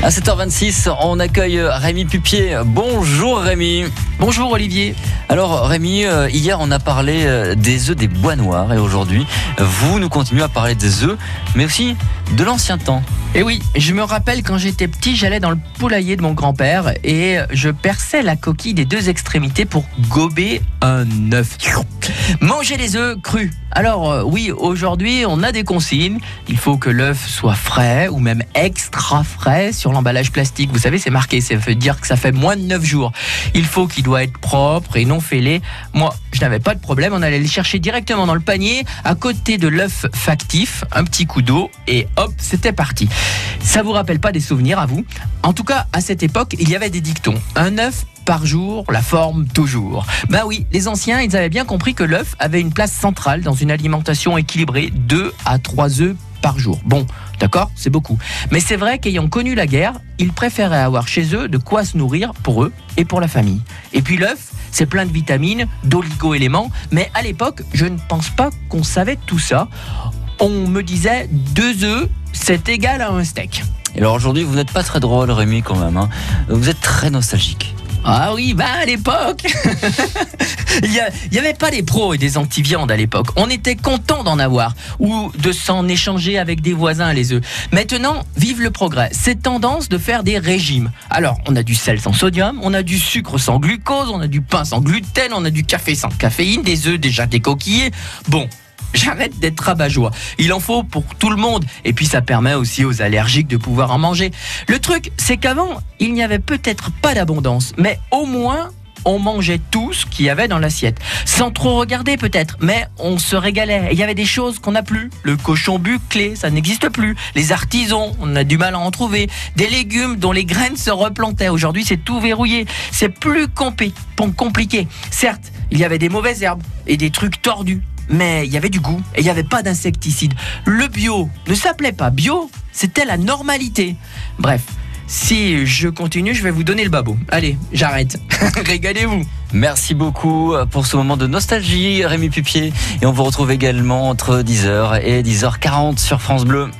À 7h26, on accueille Rémi Pupier. Bonjour Rémi. Bonjour Olivier. Alors Rémi, euh, hier on a parlé euh, des œufs des bois noirs et aujourd'hui vous nous continuez à parler des œufs, mais aussi de l'ancien temps. Et oui, je me rappelle quand j'étais petit, j'allais dans le poulailler de mon grand-père et je perçais la coquille des deux extrémités pour gober un œuf. Manger les œufs crus. Alors euh, oui, aujourd'hui on a des consignes. Il faut que l'œuf soit frais ou même extra frais sur l'emballage plastique. Vous savez, c'est marqué, ça veut dire que ça fait moins de 9 jours. Il faut qu'il doit être propre et non fêlé. Moi, je n'avais pas de problème, on allait le chercher directement dans le panier à côté de l'œuf factif, un petit coup d'eau et hop, c'était parti. Ça vous rappelle pas des souvenirs à vous? En tout cas, à cette époque, il y avait des dictons. Un œuf par jour, la forme toujours. Ben oui, les anciens, ils avaient bien compris que l'œuf avait une place centrale dans une alimentation équilibrée, 2 à 3 œufs par jour. Bon, d'accord, c'est beaucoup. Mais c'est vrai qu'ayant connu la guerre, ils préféraient avoir chez eux de quoi se nourrir pour eux et pour la famille. Et puis l'œuf, c'est plein de vitamines, d'oligo-éléments, mais à l'époque, je ne pense pas qu'on savait tout ça. On me disait deux œufs, c'est égal à un steak. Et alors aujourd'hui, vous n'êtes pas très drôle Rémi quand même. Hein. Vous êtes très nostalgique. Ah oui, bah à l'époque, il n'y avait pas des pros et des anti-viandes à l'époque. On était content d'en avoir ou de s'en échanger avec des voisins les œufs. Maintenant, vive le progrès. C'est tendance de faire des régimes. Alors, on a du sel sans sodium, on a du sucre sans glucose, on a du pain sans gluten, on a du café sans caféine, des œufs déjà décoquillés. Bon, J'arrête d'être rabat-joie. Il en faut pour tout le monde. Et puis ça permet aussi aux allergiques de pouvoir en manger. Le truc, c'est qu'avant, il n'y avait peut-être pas d'abondance, mais au moins on mangeait tout ce qu'il y avait dans l'assiette. Sans trop regarder peut-être, mais on se régalait. Il y avait des choses qu'on n'a plus. Le cochon buclé, ça n'existe plus. Les artisans, on a du mal à en trouver. Des légumes dont les graines se replantaient. Aujourd'hui, c'est tout verrouillé. C'est plus compliqué. Certes, il y avait des mauvaises herbes et des trucs tordus mais il y avait du goût et il n'y avait pas d'insecticides. Le bio ne s'appelait pas bio, c'était la normalité. Bref, si je continue, je vais vous donner le babot. Allez, j'arrête. Régalez-vous. Merci beaucoup pour ce moment de nostalgie, Rémi Pupier. Et on vous retrouve également entre 10h et 10h40 sur France Bleu.